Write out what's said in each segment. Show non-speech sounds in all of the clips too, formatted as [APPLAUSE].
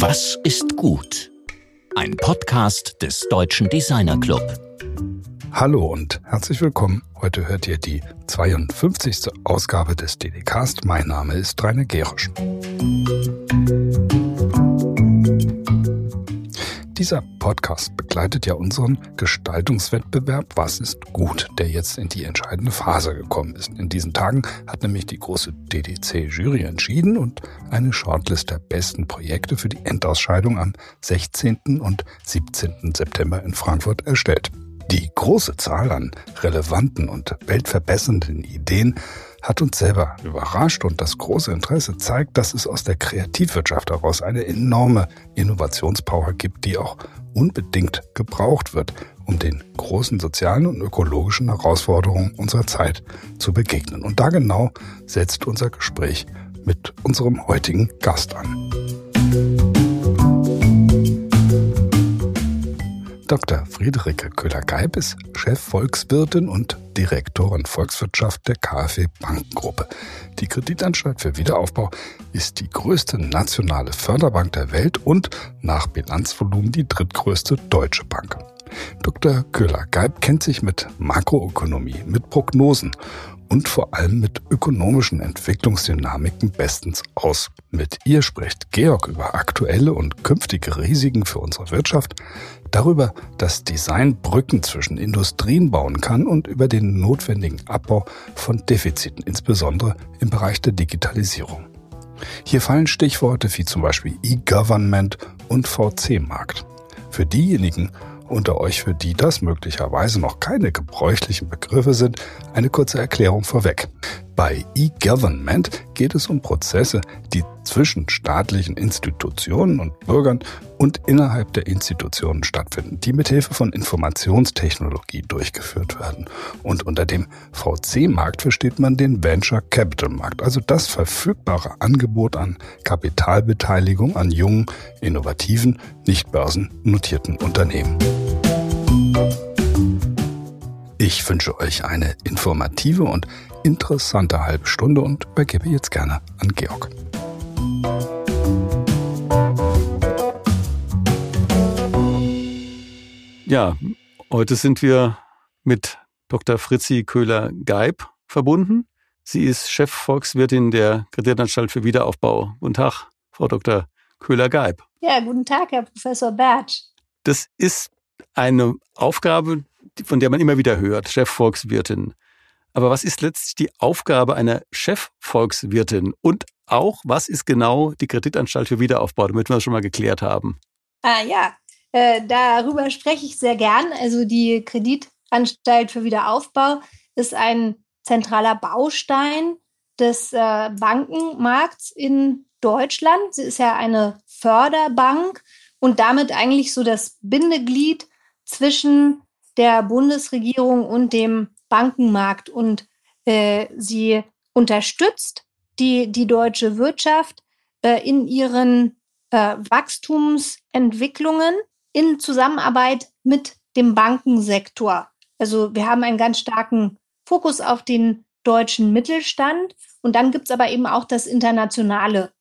Was ist gut? Ein Podcast des Deutschen Designer Club. Hallo und herzlich willkommen. Heute hört ihr die 52. Ausgabe des DDcast. Mein Name ist Rainer Gerisch. Dieser Podcast begleitet ja unseren Gestaltungswettbewerb Was ist gut, der jetzt in die entscheidende Phase gekommen ist. In diesen Tagen hat nämlich die große DDC-Jury entschieden und eine Shortlist der besten Projekte für die Endausscheidung am 16. und 17. September in Frankfurt erstellt. Die große Zahl an relevanten und weltverbessernden Ideen hat uns selber überrascht und das große Interesse zeigt, dass es aus der Kreativwirtschaft heraus eine enorme Innovationspower gibt, die auch unbedingt gebraucht wird, um den großen sozialen und ökologischen Herausforderungen unserer Zeit zu begegnen. Und da genau setzt unser Gespräch mit unserem heutigen Gast an. Dr. Friederike Köhler-Geib ist Chefvolkswirtin und Direktorin Volkswirtschaft der KfW Bankengruppe. Die Kreditanstalt für Wiederaufbau ist die größte nationale Förderbank der Welt und nach Bilanzvolumen die drittgrößte deutsche Bank. Dr. Köhler-Geib kennt sich mit Makroökonomie, mit Prognosen und vor allem mit ökonomischen Entwicklungsdynamiken bestens aus. Mit ihr spricht Georg über aktuelle und künftige Risiken für unsere Wirtschaft, darüber, dass Design Brücken zwischen Industrien bauen kann und über den notwendigen Abbau von Defiziten, insbesondere im Bereich der Digitalisierung. Hier fallen Stichworte wie zum Beispiel E-Government und VC-Markt. Für diejenigen, unter euch, für die das möglicherweise noch keine gebräuchlichen Begriffe sind, eine kurze Erklärung vorweg. Bei E-Government geht es um Prozesse, die zwischen staatlichen Institutionen und Bürgern und innerhalb der Institutionen stattfinden, die mithilfe von Informationstechnologie durchgeführt werden. Und unter dem VC-Markt versteht man den Venture Capital Markt, also das verfügbare Angebot an Kapitalbeteiligung an jungen, innovativen, nicht börsennotierten Unternehmen. Ich wünsche euch eine informative und interessante halbe Stunde und übergebe jetzt gerne an Georg. Ja, heute sind wir mit Dr. Fritzi Köhler-Geib verbunden. Sie ist Chefvolkswirtin der Kreditanstalt für Wiederaufbau. Guten Tag, Frau Dr. Köhler-Geib. Ja, guten Tag, Herr Professor Bertsch. Das ist eine Aufgabe, von der man immer wieder hört, Chefvolkswirtin. Aber was ist letztlich die Aufgabe einer Chefvolkswirtin? Und auch, was ist genau die Kreditanstalt für Wiederaufbau, damit wir das schon mal geklärt haben? Ah ja, äh, darüber spreche ich sehr gern. Also die Kreditanstalt für Wiederaufbau ist ein zentraler Baustein des äh, Bankenmarkts in Deutschland. Sie ist ja eine Förderbank und damit eigentlich so das Bindeglied zwischen der Bundesregierung und dem Bankenmarkt. Und äh, sie unterstützt die, die deutsche Wirtschaft äh, in ihren äh, Wachstumsentwicklungen in Zusammenarbeit mit dem Bankensektor. Also wir haben einen ganz starken Fokus auf den deutschen Mittelstand. Und dann gibt es aber eben auch das internationale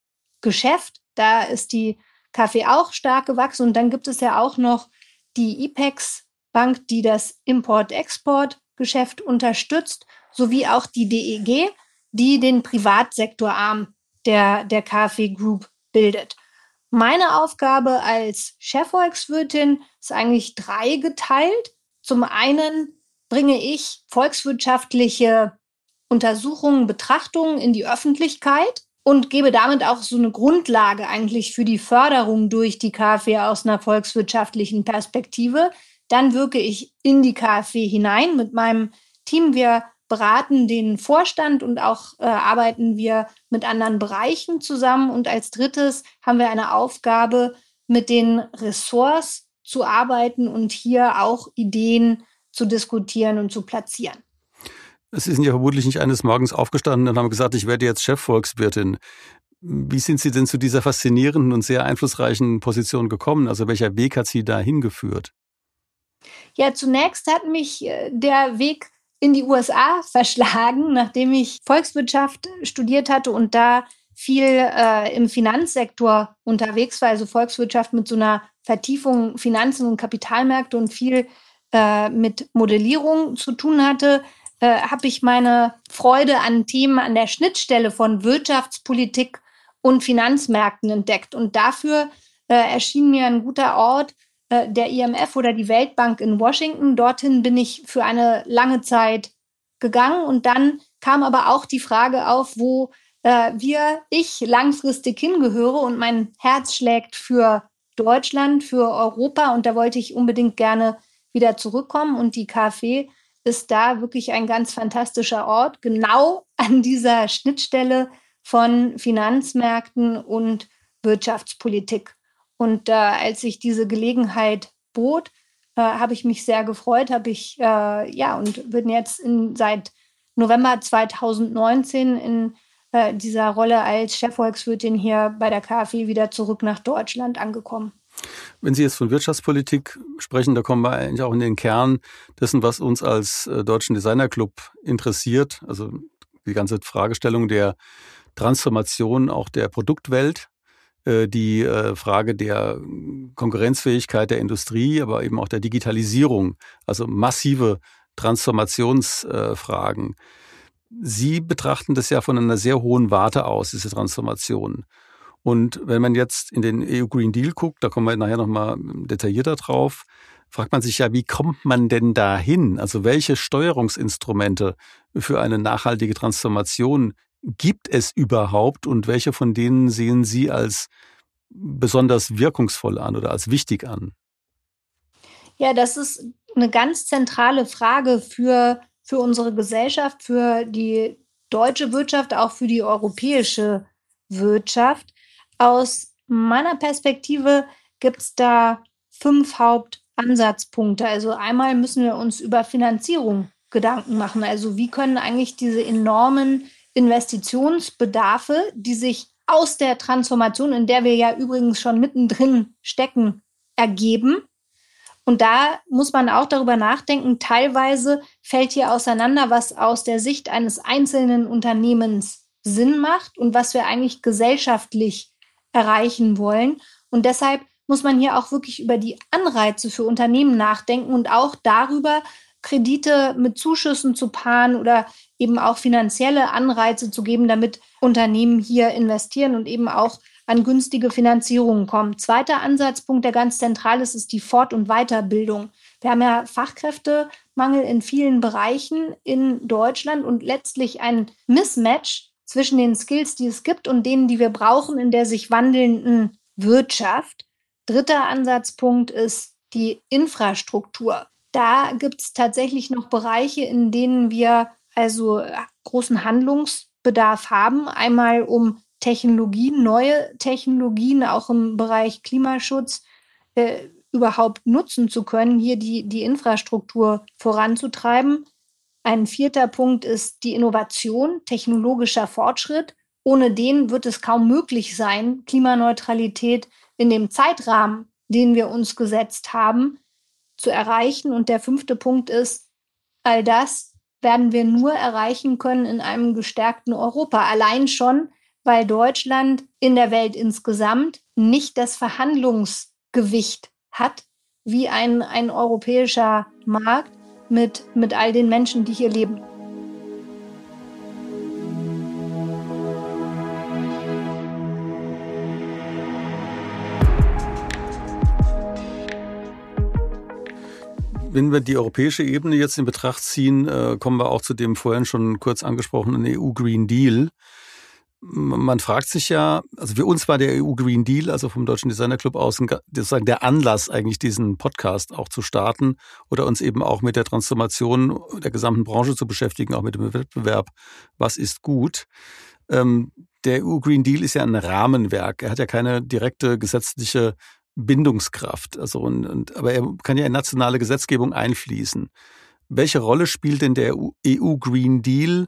Geschäft. Da ist die Kaffee auch stark gewachsen. Und dann gibt es ja auch noch die IPEX Bank, die das Import-Export-Geschäft unterstützt, sowie auch die DEG, die den Privatsektorarm der, der KfW Group bildet. Meine Aufgabe als Chefvolkswirtin ist eigentlich dreigeteilt. Zum einen bringe ich volkswirtschaftliche Untersuchungen, Betrachtungen in die Öffentlichkeit und gebe damit auch so eine Grundlage eigentlich für die Förderung durch die KfW aus einer volkswirtschaftlichen Perspektive. Dann wirke ich in die KfW hinein mit meinem Team. Wir beraten den Vorstand und auch äh, arbeiten wir mit anderen Bereichen zusammen. Und als drittes haben wir eine Aufgabe, mit den Ressorts zu arbeiten und hier auch Ideen zu diskutieren und zu platzieren. Sie sind ja vermutlich nicht eines Morgens aufgestanden und haben gesagt, ich werde jetzt Chefvolkswirtin. Wie sind Sie denn zu dieser faszinierenden und sehr einflussreichen Position gekommen? Also welcher Weg hat Sie da hingeführt? Ja, zunächst hat mich äh, der Weg in die USA [LAUGHS] verschlagen, nachdem ich Volkswirtschaft studiert hatte und da viel äh, im Finanzsektor unterwegs war, also Volkswirtschaft mit so einer Vertiefung Finanzen und Kapitalmärkte und viel äh, mit Modellierung zu tun hatte, äh, habe ich meine Freude an Themen an der Schnittstelle von Wirtschaftspolitik und Finanzmärkten entdeckt. Und dafür äh, erschien mir ein guter Ort der IMF oder die Weltbank in Washington. Dorthin bin ich für eine lange Zeit gegangen. Und dann kam aber auch die Frage auf, wo äh, wir, ich langfristig hingehöre. Und mein Herz schlägt für Deutschland, für Europa. Und da wollte ich unbedingt gerne wieder zurückkommen. Und die KfW ist da wirklich ein ganz fantastischer Ort, genau [LAUGHS] an dieser Schnittstelle von Finanzmärkten und Wirtschaftspolitik. Und äh, als sich diese Gelegenheit bot, äh, habe ich mich sehr gefreut, habe ich äh, ja und bin jetzt in, seit November 2019 in äh, dieser Rolle als Chefvolkswirtin hier bei der KfW wieder zurück nach Deutschland angekommen. Wenn Sie jetzt von Wirtschaftspolitik sprechen, da kommen wir eigentlich auch in den Kern dessen, was uns als äh, Deutschen Designerclub interessiert. Also die ganze Fragestellung der Transformation auch der Produktwelt, die äh, Frage der Konkurrenzfähigkeit der Industrie, aber eben auch der Digitalisierung, also massive Transformationsfragen. Sie betrachten das ja von einer sehr hohen Warte aus, diese Transformation. Und wenn man jetzt in den EU Green Deal guckt, da kommen wir nachher nochmal detaillierter drauf, fragt man sich ja, wie kommt man denn dahin? Also welche Steuerungsinstrumente für eine nachhaltige Transformation gibt es überhaupt und welche von denen sehen Sie als besonders wirkungsvoll an oder als wichtig an? Ja, das ist eine ganz zentrale Frage für, für unsere Gesellschaft, für die deutsche Wirtschaft, auch für die europäische Wirtschaft. Aus meiner Perspektive gibt es da fünf Hauptansatzpunkte. Also einmal müssen wir uns über Finanzierung Gedanken machen. Also wie können eigentlich diese enormen Investitionsbedarfe, die sich aus der Transformation, in der wir ja übrigens schon mittendrin stecken, ergeben. Und da muss man auch darüber nachdenken, teilweise fällt hier auseinander, was aus der Sicht eines einzelnen Unternehmens Sinn macht und was wir eigentlich gesellschaftlich erreichen wollen. Und deshalb muss man hier auch wirklich über die Anreize für Unternehmen nachdenken und auch darüber, Kredite mit Zuschüssen zu paaren oder eben auch finanzielle Anreize zu geben, damit Unternehmen hier investieren und eben auch an günstige Finanzierungen kommen. Zweiter Ansatzpunkt, der ganz zentral ist, ist die Fort- und Weiterbildung. Wir haben ja Fachkräftemangel in vielen Bereichen in Deutschland und letztlich ein Mismatch zwischen den Skills, die es gibt und denen, die wir brauchen in der sich wandelnden Wirtschaft. Dritter Ansatzpunkt ist die Infrastruktur. Da gibt es tatsächlich noch Bereiche, in denen wir also äh, großen Handlungsbedarf haben. Einmal um Technologien, neue Technologien auch im Bereich Klimaschutz äh, überhaupt nutzen zu können, hier die, die Infrastruktur voranzutreiben. Ein vierter Punkt ist die Innovation, technologischer Fortschritt. Ohne den wird es kaum möglich sein, Klimaneutralität in dem Zeitrahmen, den wir uns gesetzt haben, zu erreichen. Und der fünfte Punkt ist, all das werden wir nur erreichen können in einem gestärkten Europa. Allein schon, weil Deutschland in der Welt insgesamt nicht das Verhandlungsgewicht hat wie ein, ein europäischer Markt mit, mit all den Menschen, die hier leben. Wenn wir die europäische Ebene jetzt in Betracht ziehen, äh, kommen wir auch zu dem vorhin schon kurz angesprochenen EU Green Deal. Man fragt sich ja, also für uns war der EU Green Deal, also vom Deutschen Designer Club aus, sozusagen der Anlass, eigentlich diesen Podcast auch zu starten oder uns eben auch mit der Transformation der gesamten Branche zu beschäftigen, auch mit dem Wettbewerb. Was ist gut? Ähm, der EU Green Deal ist ja ein Rahmenwerk. Er hat ja keine direkte gesetzliche Bindungskraft. Also und, und, aber er kann ja in nationale Gesetzgebung einfließen. Welche Rolle spielt denn der EU Green Deal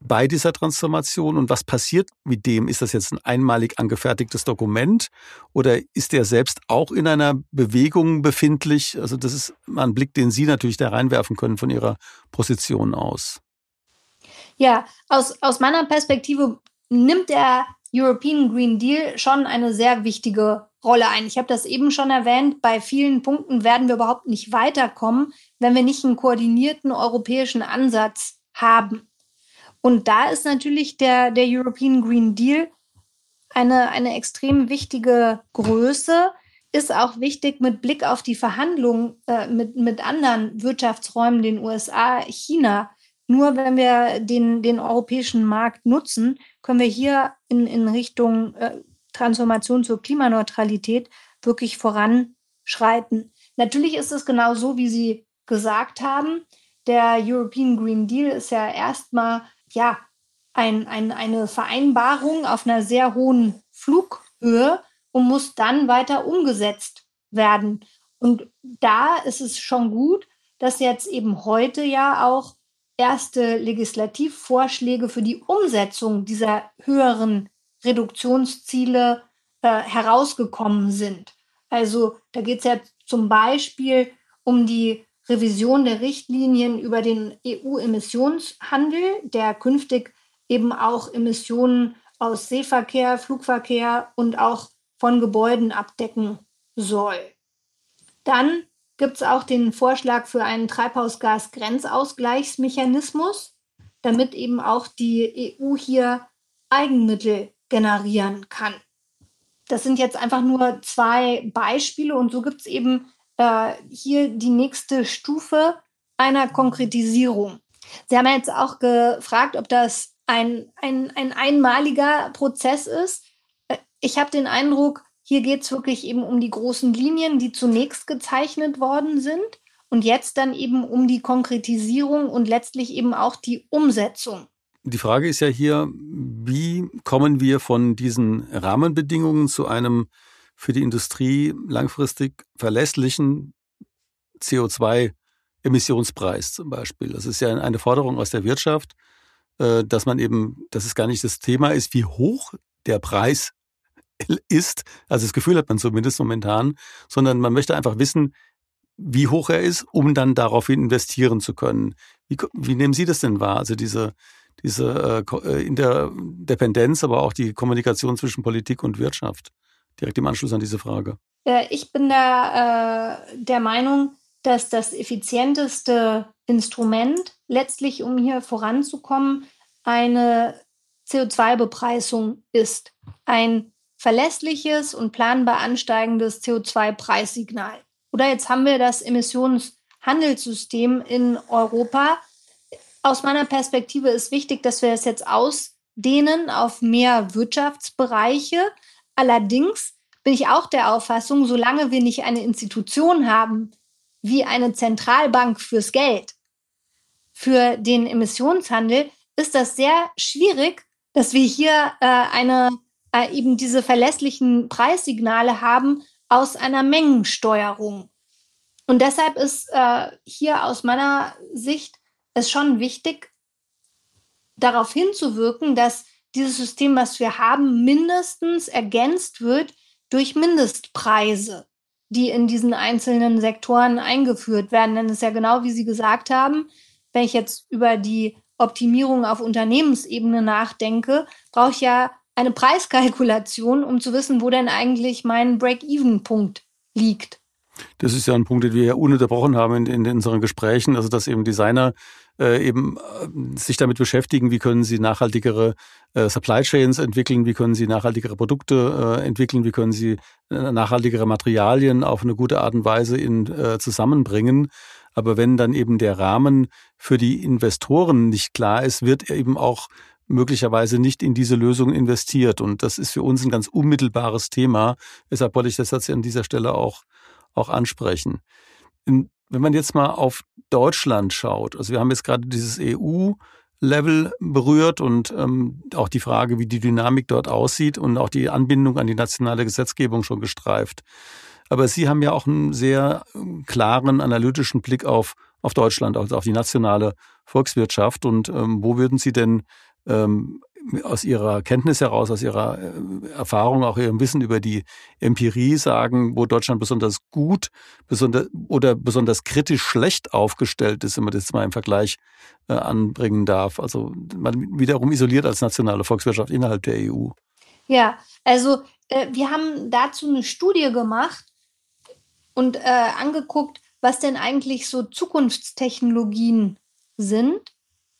bei dieser Transformation und was passiert mit dem? Ist das jetzt ein einmalig angefertigtes Dokument oder ist der selbst auch in einer Bewegung befindlich? Also das ist mal ein Blick, den Sie natürlich da reinwerfen können von Ihrer Position aus. Ja, aus, aus meiner Perspektive nimmt er European Green Deal schon eine sehr wichtige Rolle ein. Ich habe das eben schon erwähnt, bei vielen Punkten werden wir überhaupt nicht weiterkommen, wenn wir nicht einen koordinierten europäischen Ansatz haben. Und da ist natürlich der, der European Green Deal eine, eine extrem wichtige Größe, ist auch wichtig mit Blick auf die Verhandlungen äh, mit, mit anderen Wirtschaftsräumen, den USA, China. Nur wenn wir den, den europäischen Markt nutzen, können wir hier in, in Richtung äh, Transformation zur Klimaneutralität wirklich voranschreiten. Natürlich ist es genau so, wie Sie gesagt haben. Der European Green Deal ist ja erstmal ja, ein, ein, eine Vereinbarung auf einer sehr hohen Flughöhe und muss dann weiter umgesetzt werden. Und da ist es schon gut, dass jetzt eben heute ja auch erste Legislativvorschläge für die Umsetzung dieser höheren Reduktionsziele äh, herausgekommen sind. Also da geht es ja zum Beispiel um die Revision der Richtlinien über den EU-Emissionshandel, der künftig eben auch Emissionen aus Seeverkehr, Flugverkehr und auch von Gebäuden abdecken soll. Dann gibt es auch den Vorschlag für einen Treibhausgasgrenzausgleichsmechanismus, damit eben auch die EU hier Eigenmittel generieren kann. Das sind jetzt einfach nur zwei Beispiele und so gibt es eben äh, hier die nächste Stufe einer Konkretisierung. Sie haben jetzt auch gefragt, ob das ein, ein, ein einmaliger Prozess ist. Äh, ich habe den Eindruck, hier geht es wirklich eben um die großen Linien, die zunächst gezeichnet worden sind und jetzt dann eben um die Konkretisierung und letztlich eben auch die Umsetzung. Die Frage ist ja hier, wie kommen wir von diesen Rahmenbedingungen zu einem für die Industrie langfristig verlässlichen CO2-Emissionspreis zum Beispiel. Das ist ja eine Forderung aus der Wirtschaft, äh, dass man eben, dass es gar nicht das Thema ist, wie hoch der Preis ist, also das Gefühl hat man zumindest momentan, sondern man möchte einfach wissen, wie hoch er ist, um dann daraufhin investieren zu können. Wie, wie nehmen Sie das denn wahr? Also diese, diese äh, äh, Interdependenz, aber auch die Kommunikation zwischen Politik und Wirtschaft. Direkt im Anschluss an diese Frage. Ich bin da äh, der Meinung, dass das effizienteste Instrument letztlich, um hier voranzukommen, eine CO2-Bepreisung ist. Ein verlässliches und planbar ansteigendes CO2-Preissignal. Oder jetzt haben wir das Emissionshandelssystem in Europa, aus meiner Perspektive ist wichtig, dass wir es jetzt ausdehnen auf mehr Wirtschaftsbereiche. Allerdings bin ich auch der Auffassung, solange wir nicht eine Institution haben, wie eine Zentralbank fürs Geld, für den Emissionshandel, ist das sehr schwierig, dass wir hier äh, eine, äh, eben diese verlässlichen Preissignale haben aus einer Mengensteuerung. Und deshalb ist äh, hier aus meiner Sicht ist schon wichtig, darauf hinzuwirken, dass dieses System, was wir haben, mindestens ergänzt wird durch Mindestpreise, die in diesen einzelnen Sektoren eingeführt werden. Denn es ist ja genau, wie Sie gesagt haben, wenn ich jetzt über die Optimierung auf Unternehmensebene nachdenke, brauche ich ja eine Preiskalkulation, um zu wissen, wo denn eigentlich mein Break-Even-Punkt liegt. Das ist ja ein Punkt, den wir ja ununterbrochen haben in, in unseren Gesprächen, also dass eben Designer äh, eben äh, sich damit beschäftigen, wie können sie nachhaltigere äh, Supply Chains entwickeln, wie können sie nachhaltigere Produkte äh, entwickeln, wie können sie äh, nachhaltigere Materialien auf eine gute Art und Weise in, zusammenbringen. Aber wenn dann eben der Rahmen für die Investoren nicht klar ist, wird eben auch möglicherweise nicht in diese Lösung investiert. Und das ist für uns ein ganz unmittelbares Thema. Deshalb wollte ich das jetzt an dieser Stelle auch, auch ansprechen. In, wenn man jetzt mal auf Deutschland schaut, also wir haben jetzt gerade dieses EU-Level berührt und ähm, auch die Frage, wie die Dynamik dort aussieht und auch die Anbindung an die nationale Gesetzgebung schon gestreift. Aber Sie haben ja auch einen sehr ähm, klaren analytischen Blick auf, auf Deutschland, also auf die nationale Volkswirtschaft. Und ähm, wo würden Sie denn ähm, aus Ihrer Kenntnis heraus, aus Ihrer äh, Erfahrung, auch Ihrem Wissen über die Empirie sagen, wo Deutschland besonders gut besonders, oder besonders kritisch schlecht aufgestellt ist, wenn man das mal im Vergleich äh, anbringen darf. Also man wiederum isoliert als nationale Volkswirtschaft innerhalb der EU. Ja, also äh, wir haben dazu eine Studie gemacht und äh, angeguckt, was denn eigentlich so Zukunftstechnologien sind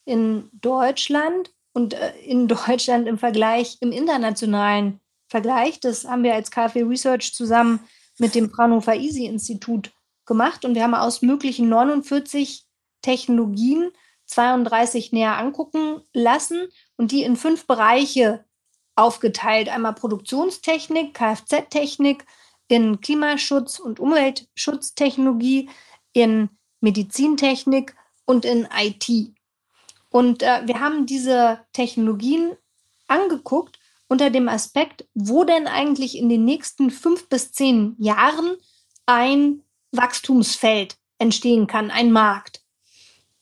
in Deutschland und äh, in Deutschland im Vergleich, im internationalen Vergleich. Das haben wir als KfW Research zusammen mit dem Fraunhofer Easy Institut gemacht und wir haben aus möglichen 49 Technologien 32 näher angucken lassen und die in fünf Bereiche aufgeteilt. Einmal Produktionstechnik, Kfz-Technik, in Klimaschutz- und Umweltschutztechnologie, in Medizintechnik und in IT. Und äh, wir haben diese Technologien angeguckt unter dem Aspekt, wo denn eigentlich in den nächsten fünf bis zehn Jahren ein Wachstumsfeld entstehen kann, ein Markt.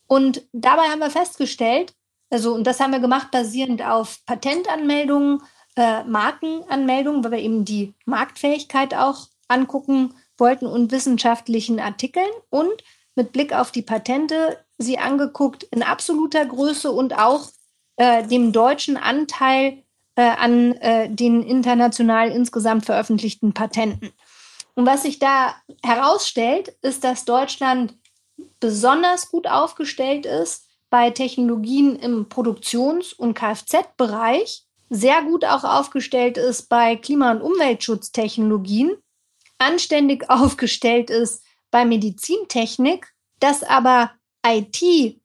Und dabei haben wir festgestellt, also, und das haben wir gemacht basierend auf Patentanmeldungen, äh, Markenanmeldungen, weil wir eben die Marktfähigkeit auch angucken wollten und wissenschaftlichen Artikeln und mit Blick auf die Patente sie angeguckt in absoluter Größe und auch äh, dem deutschen Anteil äh, an äh, den international insgesamt veröffentlichten Patenten. Und was sich da herausstellt, ist, dass Deutschland besonders gut aufgestellt ist bei Technologien im Produktions- und Kfz-Bereich, sehr gut auch aufgestellt ist bei Klima- und Umweltschutztechnologien, anständig [LAUGHS] aufgestellt ist bei Medizintechnik, dass aber IT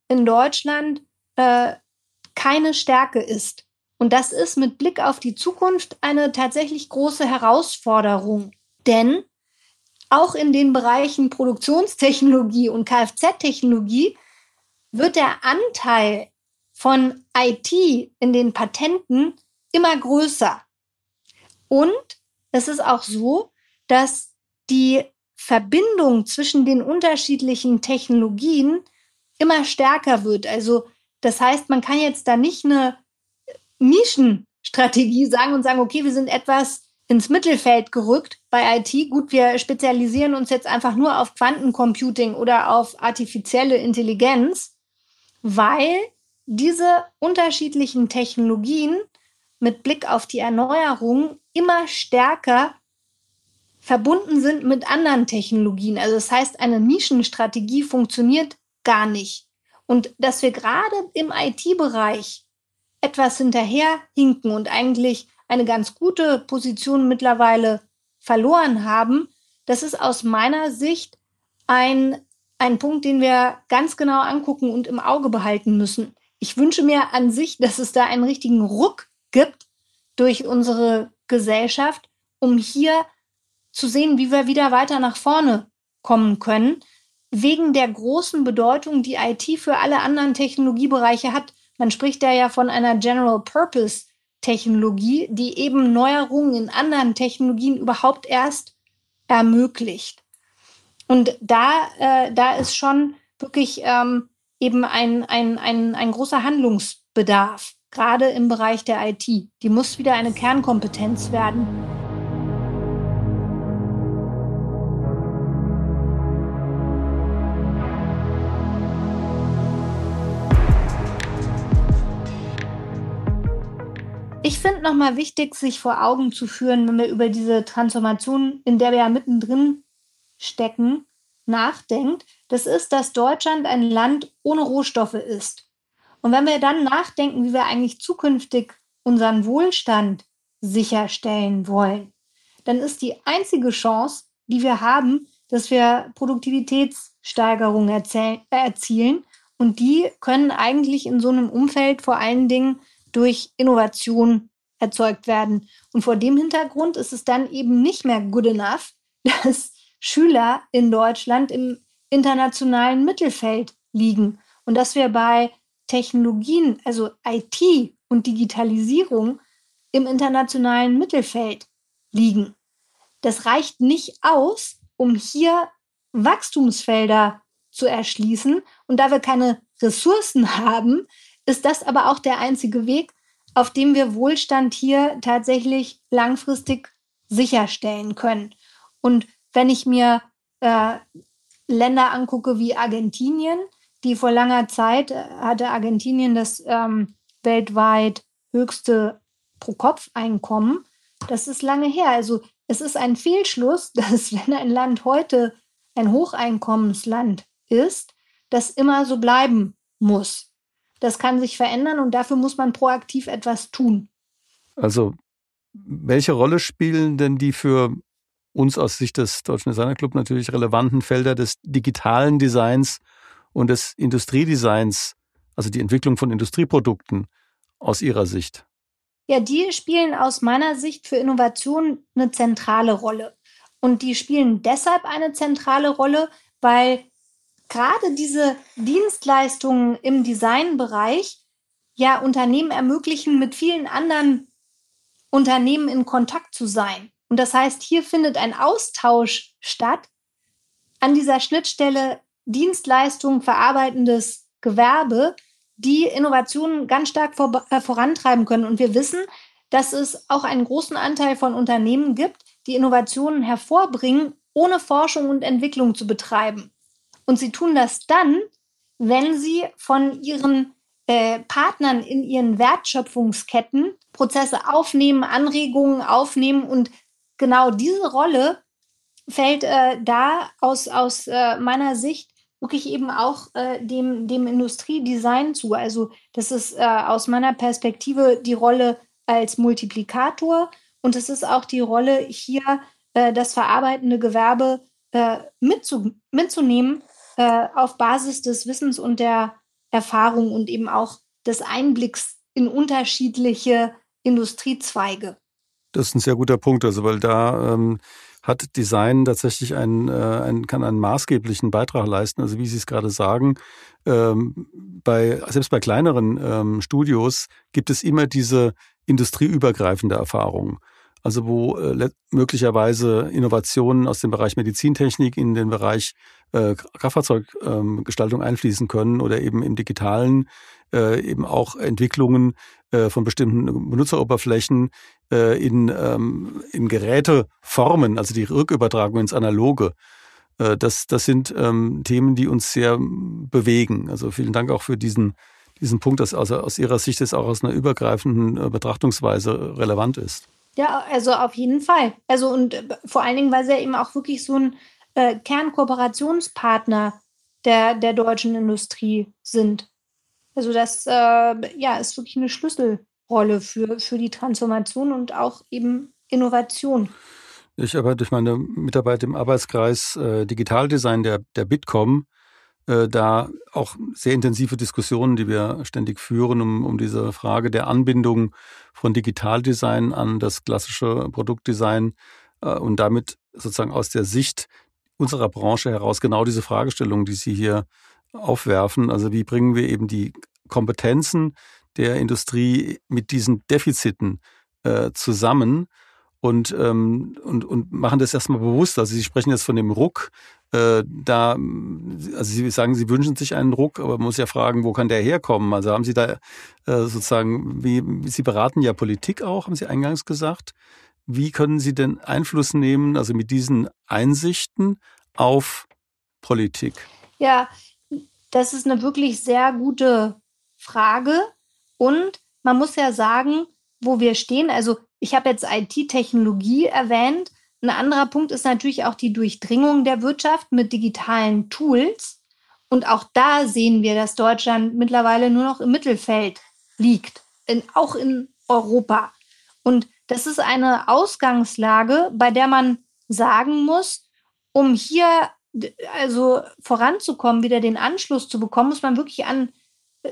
in Deutschland äh, keine Stärke ist. Und das ist mit Blick auf die Zukunft eine tatsächlich große Herausforderung. Denn auch in den Bereichen Produktionstechnologie und Kfz-Technologie wird der Anteil von IT in den Patenten immer größer. Und es ist auch so, dass die Verbindung zwischen den unterschiedlichen Technologien immer stärker wird. Also das heißt, man kann jetzt da nicht eine Nischenstrategie sagen und sagen, okay, wir sind etwas ins Mittelfeld gerückt bei IT. Gut, wir spezialisieren uns jetzt einfach nur auf Quantencomputing oder auf artifizielle Intelligenz, weil diese unterschiedlichen Technologien mit Blick auf die Erneuerung immer stärker verbunden sind mit anderen Technologien. Also das heißt, eine Nischenstrategie funktioniert gar nicht. Und dass wir gerade im IT-Bereich etwas hinterherhinken und eigentlich eine ganz gute Position mittlerweile verloren haben, das ist aus meiner Sicht ein, ein Punkt, den wir ganz genau angucken und im Auge behalten müssen. Ich wünsche mir an sich, dass es da einen richtigen Ruck gibt durch unsere Gesellschaft, um hier zu sehen, wie wir wieder weiter nach vorne kommen können, wegen der großen Bedeutung, die IT für alle anderen Technologiebereiche hat. Man spricht da ja von einer General Purpose Technologie, die eben Neuerungen in anderen Technologien überhaupt erst ermöglicht. Und da, äh, da ist schon wirklich ähm, eben ein, ein, ein, ein großer Handlungsbedarf, gerade im Bereich der IT. Die muss wieder eine Kernkompetenz werden. Nochmal wichtig, sich vor Augen zu führen, wenn wir über diese Transformation, in der wir ja mittendrin stecken, nachdenkt. Das ist, dass Deutschland ein Land ohne Rohstoffe ist. Und wenn wir dann nachdenken, wie wir eigentlich zukünftig unseren Wohlstand sicherstellen wollen, dann ist die einzige Chance, die wir haben, dass wir Produktivitätssteigerungen erzielen. Und die können eigentlich in so einem Umfeld vor allen Dingen durch Innovation erzeugt werden. Und vor dem Hintergrund ist es dann eben nicht mehr good enough, [LAUGHS] dass Schüler in Deutschland im internationalen Mittelfeld liegen und dass wir bei Technologien, also IT und Digitalisierung im internationalen Mittelfeld liegen. Das reicht nicht aus, um hier Wachstumsfelder zu erschließen. Und da wir keine Ressourcen [LAUGHS] haben, ist das aber auch der einzige Weg, auf dem wir Wohlstand hier tatsächlich langfristig sicherstellen können. Und wenn ich mir äh, Länder angucke wie Argentinien, die vor langer Zeit äh, hatte Argentinien das ähm, weltweit höchste Pro-Kopf-Einkommen. das ist lange her. Also es ist ein Fehlschluss, [LAUGHS] dass wenn ein Land heute ein Hocheinkommensland ist, das immer so bleiben muss. Das kann sich verändern und dafür muss man proaktiv etwas tun. Also welche Rolle spielen denn die für uns aus Sicht des Deutschen Designer Club natürlich relevanten Felder des digitalen Designs und des Industriedesigns, also die Entwicklung von Industrieprodukten aus Ihrer Sicht? Ja, die spielen aus meiner Sicht für Innovation eine zentrale Rolle. Und die spielen deshalb eine zentrale Rolle, weil gerade diese Dienstleistungen im Designbereich ja Unternehmen ermöglichen, mit vielen anderen Unternehmen in Kontakt zu sein. Und das heißt, hier findet ein Austausch statt an dieser Schnittstelle Dienstleistungen verarbeitendes Gewerbe, die Innovationen ganz stark vor, äh, vorantreiben können. Und wir wissen, dass es auch einen großen Anteil von Unternehmen gibt, die Innovationen hervorbringen, ohne Forschung und Entwicklung zu betreiben. Und sie tun das dann, wenn sie von ihren äh, Partnern in ihren Wertschöpfungsketten Prozesse aufnehmen, Anregungen aufnehmen. Und genau diese Rolle fällt äh, da aus, aus äh, meiner Sicht wirklich eben auch äh, dem, dem Industriedesign zu. Also das ist äh, aus meiner Perspektive die Rolle als Multiplikator und es ist auch die Rolle hier, äh, das verarbeitende Gewerbe mitzu, mitzunehmen äh, auf Basis des Wissens und der Erfahrung und eben auch des Einblicks in unterschiedliche Industriezweige. Das ist ein sehr guter Punkt, also weil da ähm, hat Design tatsächlich einen, äh, einen, kann einen maßgeblichen Beitrag leisten. Also wie Sie es gerade sagen, ähm, bei, selbst bei kleineren ähm, Studios gibt es immer diese industrieübergreifende Erfahrung. Also wo äh, möglicherweise Innovationen aus dem Bereich Medizintechnik in den Bereich äh, Kraftfahrzeuggestaltung ähm, einfließen können oder eben im digitalen äh, eben auch Entwicklungen äh, von bestimmten Benutzeroberflächen äh, in, ähm, in Geräteformen, also die Rückübertragung ins Analoge. Äh, das, das sind ähm, Themen, die uns sehr bewegen. Also vielen Dank auch für diesen, diesen Punkt, dass also aus Ihrer Sicht es auch aus einer übergreifenden äh, Betrachtungsweise relevant ist. Ja, also auf jeden Fall. Also und äh, vor allen Dingen, weil sie ja eben auch wirklich so ein äh, Kernkooperationspartner der, der deutschen Industrie sind. Also das äh, ja, ist wirklich eine Schlüsselrolle für, für die Transformation und auch eben Innovation. Ich aber durch meine Mitarbeit im Arbeitskreis äh, Digitaldesign der, der Bitkom äh, da auch sehr intensive Diskussionen, die wir ständig führen, um, um diese Frage der Anbindung von Digitaldesign an das klassische Produktdesign äh, und damit sozusagen aus der Sicht unserer Branche heraus genau diese Fragestellung, die Sie hier aufwerfen. Also wie bringen wir eben die Kompetenzen der Industrie mit diesen Defiziten äh, zusammen und, ähm, und, und machen das erstmal bewusst. Also Sie sprechen jetzt von dem Ruck. Äh, da, also Sie sagen, Sie wünschen sich einen Ruck, aber man muss ja fragen, wo kann der herkommen? Also haben Sie da äh, sozusagen, wie, Sie beraten ja Politik auch, haben Sie eingangs gesagt. Wie können Sie denn Einfluss nehmen, also mit diesen Einsichten auf Politik? Ja, das ist eine wirklich sehr gute Frage. Und man muss ja sagen, wo wir stehen. Also ich habe jetzt IT-Technologie erwähnt. Ein anderer Punkt ist natürlich auch die Durchdringung der Wirtschaft mit digitalen Tools. Und auch da sehen wir, dass Deutschland mittlerweile nur noch im Mittelfeld liegt, in, auch in Europa. Und das ist eine Ausgangslage, bei der man sagen muss, um hier also voranzukommen, wieder den Anschluss zu bekommen, muss man wirklich an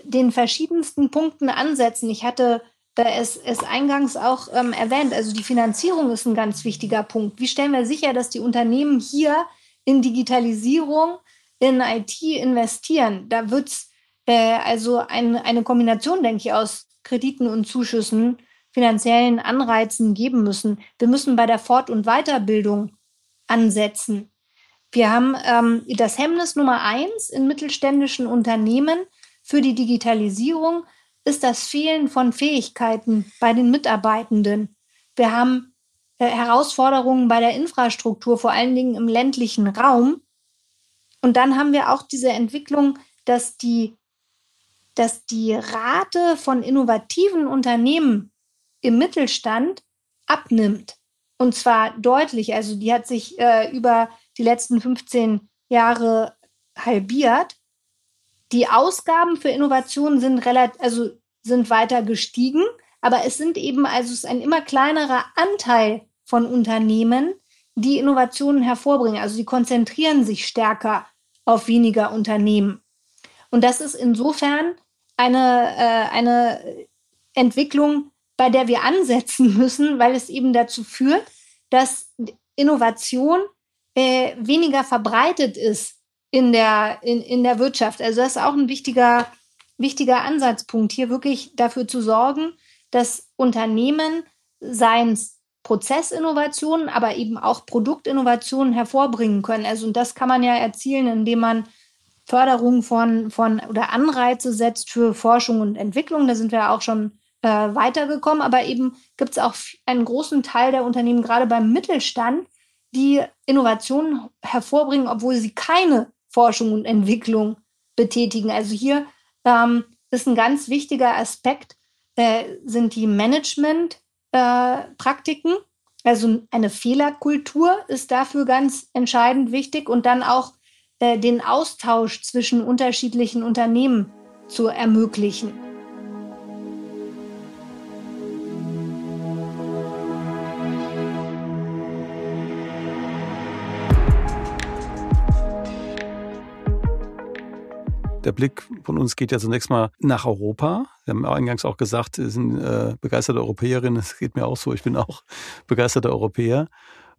den verschiedensten Punkten ansetzen. Ich hatte äh, es, es eingangs auch ähm, erwähnt, also die Finanzierung ist ein ganz wichtiger Punkt. Wie stellen wir sicher, dass die Unternehmen hier in Digitalisierung, in IT investieren? Da wird es äh, also ein, eine Kombination, denke ich, aus Krediten und Zuschüssen, finanziellen Anreizen geben müssen. Wir müssen bei der Fort- und Weiterbildung ansetzen. Wir haben ähm, das Hemmnis Nummer eins in mittelständischen Unternehmen für die Digitalisierung ist das Fehlen von Fähigkeiten bei den Mitarbeitenden. Wir haben äh, Herausforderungen bei der Infrastruktur, vor allen Dingen im ländlichen Raum. Und dann haben wir auch diese Entwicklung, dass die, dass die Rate von innovativen Unternehmen im Mittelstand abnimmt. Und zwar deutlich. Also die hat sich äh, über die letzten 15 Jahre halbiert. Die Ausgaben für Innovationen sind relativ, also sind weiter gestiegen, aber es sind eben also es ist ein immer kleinerer Anteil von Unternehmen, die Innovationen hervorbringen. Also sie konzentrieren sich stärker auf weniger Unternehmen. Und das ist insofern eine, äh, eine Entwicklung, bei der wir ansetzen müssen, weil es eben dazu führt, dass Innovation äh, weniger verbreitet ist in der, in, in der Wirtschaft. Also das ist auch ein wichtiger, wichtiger Ansatzpunkt, hier wirklich dafür zu sorgen, dass Unternehmen, seien es Prozessinnovationen, aber eben auch Produktinnovationen hervorbringen können. Also und das kann man ja erzielen, indem man Förderung von, von oder Anreize setzt für Forschung und Entwicklung. Da sind wir auch schon äh, weitergekommen. Aber eben gibt es auch einen großen Teil der Unternehmen, gerade beim Mittelstand, die Innovationen hervorbringen, obwohl sie keine Forschung und Entwicklung betätigen. Also hier ähm, ist ein ganz wichtiger Aspekt, äh, sind die Management-Praktiken. Äh, also eine Fehlerkultur ist dafür ganz entscheidend wichtig und dann auch äh, den Austausch zwischen unterschiedlichen Unternehmen zu ermöglichen. Der Blick von uns geht ja zunächst mal nach Europa. Wir haben eingangs auch gesagt, wir sind äh, begeisterte Europäerinnen. Das geht mir auch so. Ich bin auch [LAUGHS] begeisterter Europäer.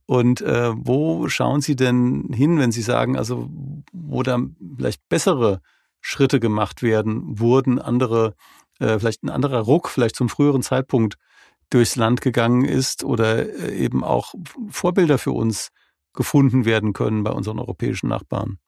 Und äh, wo schauen Sie denn hin, wenn Sie sagen, also wo da vielleicht bessere Schritte gemacht werden, wurden andere, äh, vielleicht ein anderer Ruck, vielleicht zum früheren Zeitpunkt durchs Land gegangen ist oder äh, eben auch Vorbilder für uns gefunden werden können bei unseren europäischen Nachbarn?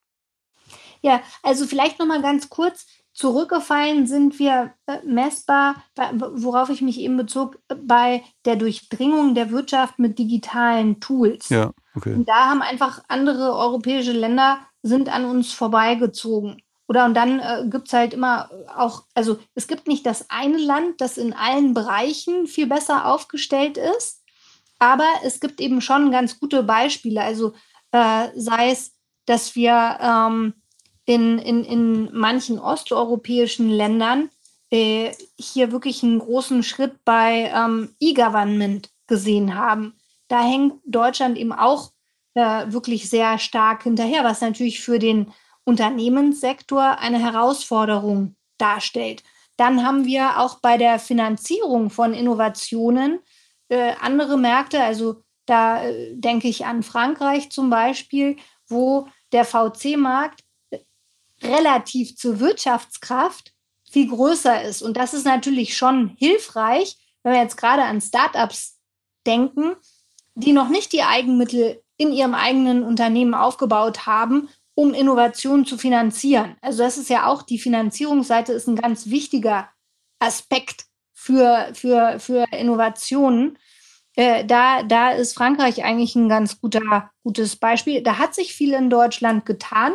Ja, also vielleicht noch mal ganz kurz. Zurückgefallen sind wir äh, messbar, worauf ich mich eben bezog, bei der Durchdringung der Wirtschaft mit digitalen Tools. Ja, okay. Und da haben einfach andere europäische Länder sind an uns vorbeigezogen. Oder und dann äh, gibt es halt immer auch, also es gibt nicht das eine Land, das in allen Bereichen viel besser aufgestellt ist, aber es gibt eben schon ganz gute Beispiele. Also äh, sei es, dass wir ähm, in, in, in manchen osteuropäischen Ländern äh, hier wirklich einen großen Schritt bei ähm, E-Government gesehen haben. Da hängt Deutschland eben auch äh, wirklich sehr stark hinterher, was natürlich für den Unternehmenssektor eine Herausforderung darstellt. Dann haben wir auch bei der Finanzierung von Innovationen äh, andere Märkte. Also da äh, denke ich an Frankreich zum Beispiel, wo der VC-Markt relativ zur Wirtschaftskraft viel größer ist. Und das ist natürlich schon hilfreich, wenn wir jetzt gerade an Startups denken, die noch nicht die Eigenmittel in ihrem eigenen Unternehmen aufgebaut haben, um Innovationen zu finanzieren. Also das ist ja auch, die Finanzierungsseite ist ein ganz wichtiger Aspekt für, für, für Innovationen. Äh, da, da ist Frankreich eigentlich ein ganz guter, gutes Beispiel. Da hat sich viel in Deutschland getan.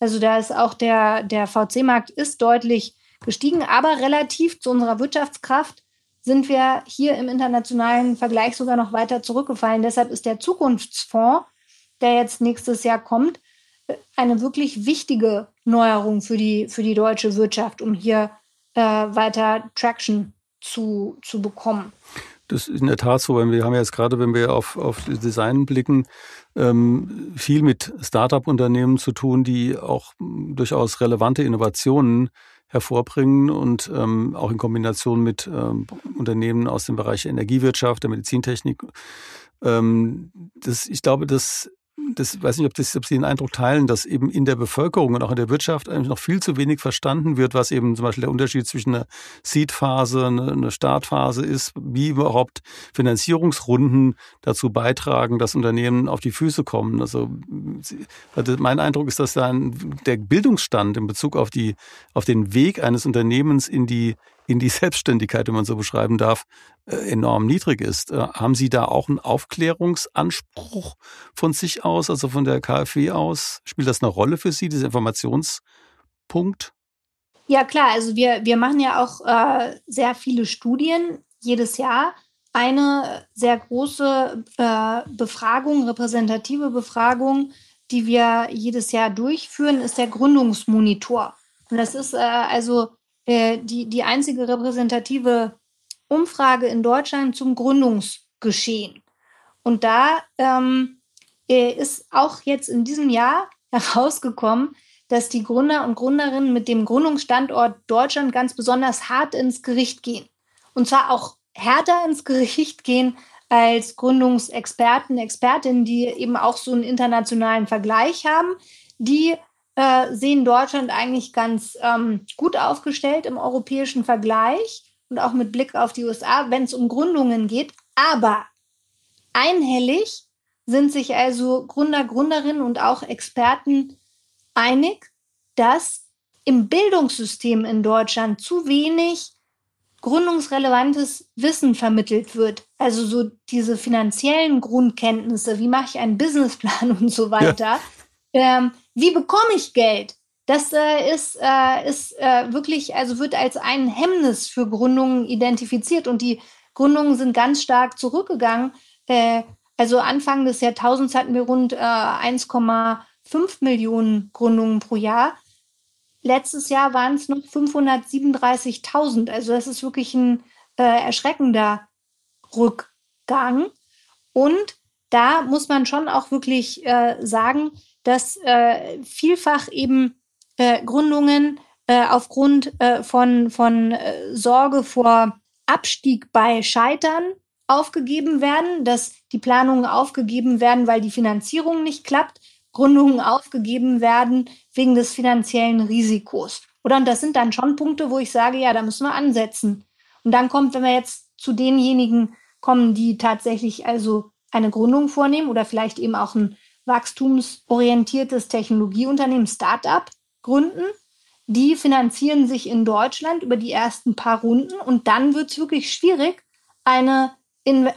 Also da ist auch der, der VC-Markt ist deutlich gestiegen, aber relativ zu unserer Wirtschaftskraft sind wir hier im internationalen Vergleich sogar noch weiter zurückgefallen. Deshalb ist der Zukunftsfonds, der jetzt nächstes Jahr kommt, eine wirklich wichtige Neuerung für die, für die deutsche Wirtschaft, um hier äh, weiter Traction zu, zu bekommen. Das ist in der Tat so, weil wir haben ja jetzt gerade, wenn wir auf, auf Design blicken, ähm, viel mit Start-up-Unternehmen zu tun, die auch durchaus relevante Innovationen hervorbringen und ähm, auch in Kombination mit ähm, Unternehmen aus dem Bereich Energiewirtschaft, der Medizintechnik. Ähm, das, ich glaube, das das weiß nicht, ob, das, ob Sie den Eindruck teilen, dass eben in der Bevölkerung und auch in der Wirtschaft eigentlich noch viel zu wenig verstanden wird, was eben zum Beispiel der Unterschied zwischen einer Seed-Phase, eine Startphase ist, wie überhaupt Finanzierungsrunden dazu beitragen, dass Unternehmen auf die Füße kommen. Also, also mein Eindruck ist, dass da der Bildungsstand in Bezug auf die, auf den Weg eines Unternehmens in die in die Selbstständigkeit, wenn man so beschreiben darf, äh, enorm niedrig ist. Äh, haben Sie da auch einen Aufklärungsanspruch von sich aus, also von der KfW aus? Spielt das eine Rolle für Sie, dieser Informationspunkt? Ja, klar. Also wir, wir machen ja auch äh, sehr viele Studien jedes Jahr eine sehr große äh, Befragung, repräsentative Befragung, die wir jedes Jahr durchführen, ist der Gründungsmonitor. Und das ist äh, also äh, die, die einzige repräsentative Umfrage in Deutschland zum Gründungsgeschehen. Und da ähm, äh, ist auch jetzt in diesem Jahr [LAUGHS] herausgekommen, dass die Gründer und Gründerinnen mit dem Gründungsstandort Deutschland ganz besonders hart ins Gericht gehen. Und zwar auch härter ins Gericht gehen als Gründungsexperten, Expertinnen, die eben auch so einen internationalen Vergleich haben. Die äh, sehen Deutschland eigentlich ganz ähm, gut aufgestellt im europäischen Vergleich und auch mit Blick auf die USA, wenn es um Gründungen geht. Aber einhellig sind sich also Gründer, Gründerinnen und auch Experten einig, dass im Bildungssystem in Deutschland zu wenig gründungsrelevantes Wissen vermittelt wird. Also so diese finanziellen Grundkenntnisse, wie mache ich einen Businessplan [LAUGHS] und so weiter. Ja. Ähm, wie bekomme ich Geld? Das äh, ist, äh, ist äh, wirklich, also wird als ein Hemmnis für Gründungen identifiziert und die Gründungen sind ganz stark zurückgegangen. Äh, also Anfang des Jahrtausends hatten wir rund 1,5 äh, Millionen Gründungen pro Jahr. Letztes Jahr waren es noch 537.000. Also das ist wirklich ein äh, erschreckender Rückgang. Und da muss man schon auch wirklich sagen, dass äh, vielfach eben äh, Gründungen äh, aufgrund äh, von, von Sorge vor Abstieg bei Scheitern aufgegeben werden, dass die Planungen aufgegeben werden, weil die Finanzierung nicht klappt, Gründungen aufgegeben werden wegen des finanziellen Risikos. Oder und das sind dann schon Punkte, wo ich sage, ja, da müssen wir ansetzen. Und dann kommt, wenn wir jetzt zu denjenigen kommen, die tatsächlich also eine Gründung vornehmen oder vielleicht eben auch ein wachstumsorientiertes Technologieunternehmen, Startup gründen, die finanzieren sich in Deutschland über die ersten paar Runden und dann wird es wirklich schwierig, eine,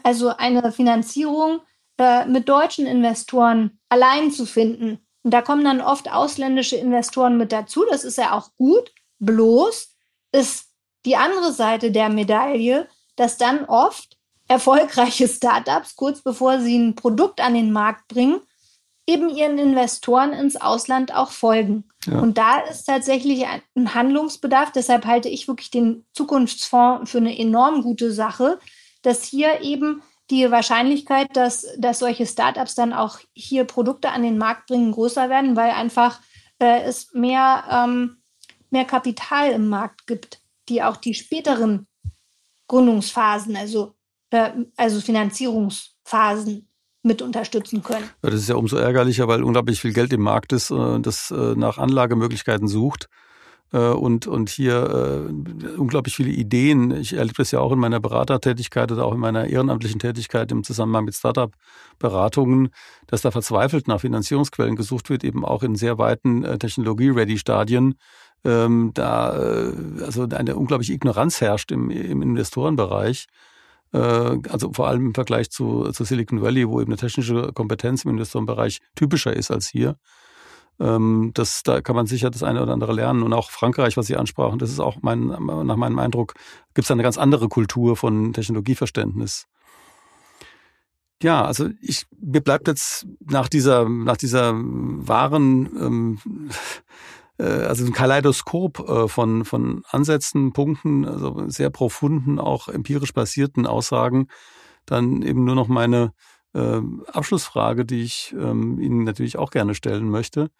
also eine Finanzierung äh, mit deutschen Investoren allein zu finden. Und da kommen dann oft ausländische Investoren mit dazu. Das ist ja auch gut. Bloß ist die andere Seite der Medaille, dass dann oft erfolgreiche Startups, kurz bevor sie ein Produkt an den Markt bringen, eben ihren Investoren ins Ausland auch folgen. Ja. Und da ist tatsächlich ein Handlungsbedarf. Deshalb halte ich wirklich den Zukunftsfonds für eine enorm gute Sache, dass hier eben die Wahrscheinlichkeit, dass, dass solche Startups dann auch hier Produkte an den Markt bringen, größer werden, weil einfach äh, es mehr, ähm, mehr Kapital im Markt gibt, die auch die späteren Gründungsphasen, also, äh, also Finanzierungsphasen mit unterstützen können. Das ist ja umso ärgerlicher, weil unglaublich viel Geld im Markt ist, äh, das äh, nach Anlagemöglichkeiten sucht äh, und, und hier äh, unglaublich viele Ideen. Ich erlebe das ja auch in meiner Beratertätigkeit oder auch in meiner ehrenamtlichen Tätigkeit im Zusammenhang mit Startup-Beratungen, dass da verzweifelt nach Finanzierungsquellen gesucht wird, eben auch in sehr weiten äh, Technologie-Ready-Stadien. Ähm, da äh, also eine unglaubliche Ignoranz herrscht im, im Investorenbereich also vor allem im Vergleich zu, zu Silicon Valley, wo eben eine technische Kompetenz im Investorenbereich typischer ist als hier. Ähm, das, da kann man sicher das eine oder andere lernen. Und auch Frankreich, was Sie ansprachen, das ist auch mein, nach meinem Eindruck, gibt es eine ganz andere Kultur von Technologieverständnis. Ja, also ich, mir bleibt jetzt nach dieser, nach dieser wahren, ähm, äh, also ein Kaleidoskop äh, von, von Ansätzen, Punkten, also sehr profunden, auch empirisch basierten Aussagen, dann eben nur noch meine äh, Abschlussfrage, die ich ähm, Ihnen natürlich auch gerne stellen möchte,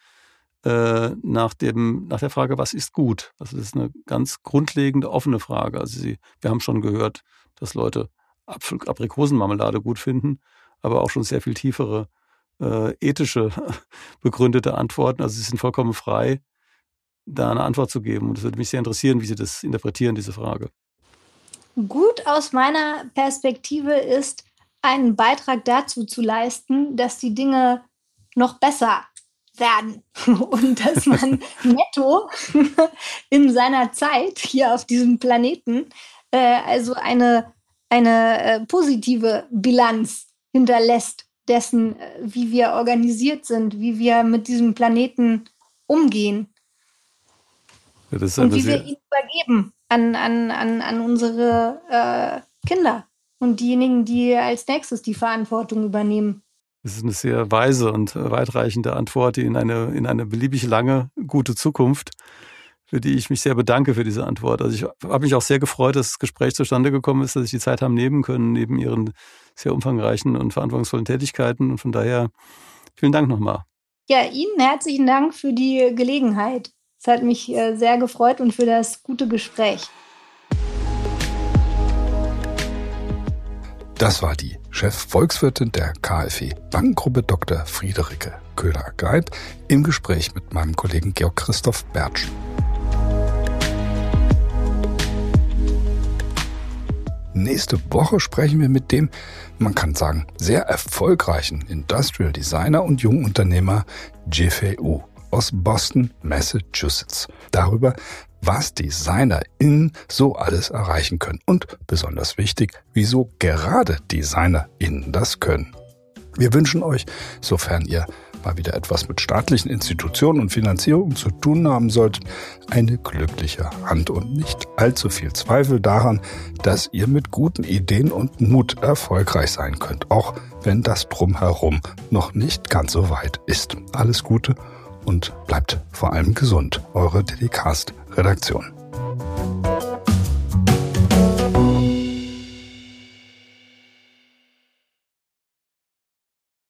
äh, nach, dem, nach der Frage, was ist gut? Also das ist eine ganz grundlegende, offene Frage. Also Sie, wir haben schon gehört, dass Leute Apfel, Aprikosenmarmelade gut finden, aber auch schon sehr viel tiefere äh, ethische [LAUGHS] begründete Antworten. Also Sie sind vollkommen frei, da eine Antwort zu geben. Und es würde mich sehr interessieren, wie Sie das interpretieren, diese Frage. Gut aus meiner Perspektive ist, einen Beitrag dazu zu leisten, dass die Dinge noch besser werden [LAUGHS] und dass man [LAUGHS] netto [LAUGHS] in seiner Zeit hier auf diesem Planeten äh, also eine, eine äh, positive Bilanz hinterlässt dessen, äh, wie wir organisiert sind, wie wir mit diesem Planeten umgehen ja, und wie wir ihn übergeben an, an, an, an unsere äh, Kinder und diejenigen, die als nächstes die Verantwortung übernehmen. Das ist eine sehr weise und weitreichende Antwort in eine, in eine beliebig lange, gute Zukunft, für die ich mich sehr bedanke für diese Antwort. Also ich habe mich auch sehr gefreut, dass das Gespräch zustande gekommen ist, dass ich die Zeit haben nehmen können, neben Ihren sehr umfangreichen und verantwortungsvollen Tätigkeiten. Und von daher vielen Dank nochmal. Ja, Ihnen herzlichen Dank für die Gelegenheit. Es hat mich äh, sehr gefreut und für das gute Gespräch. Das war die Chefvolkswirtin der KfW Bankengruppe Dr. Friederike Köhler-Greit im Gespräch mit meinem Kollegen Georg Christoph Bertsch. Nächste Woche sprechen wir mit dem, man kann sagen, sehr erfolgreichen Industrial Designer und Jungunternehmer Jeffrey U aus Boston, Massachusetts. Darüber, was DesignerInnen so alles erreichen können. Und besonders wichtig, wieso gerade DesignerInnen das können. Wir wünschen euch, sofern ihr mal wieder etwas mit staatlichen Institutionen und Finanzierung zu tun haben solltet, eine glückliche Hand und nicht allzu viel Zweifel daran, dass ihr mit guten Ideen und Mut erfolgreich sein könnt, auch wenn das drumherum noch nicht ganz so weit ist. Alles Gute und bleibt vor allem gesund. Eure Dedicast Redaktion.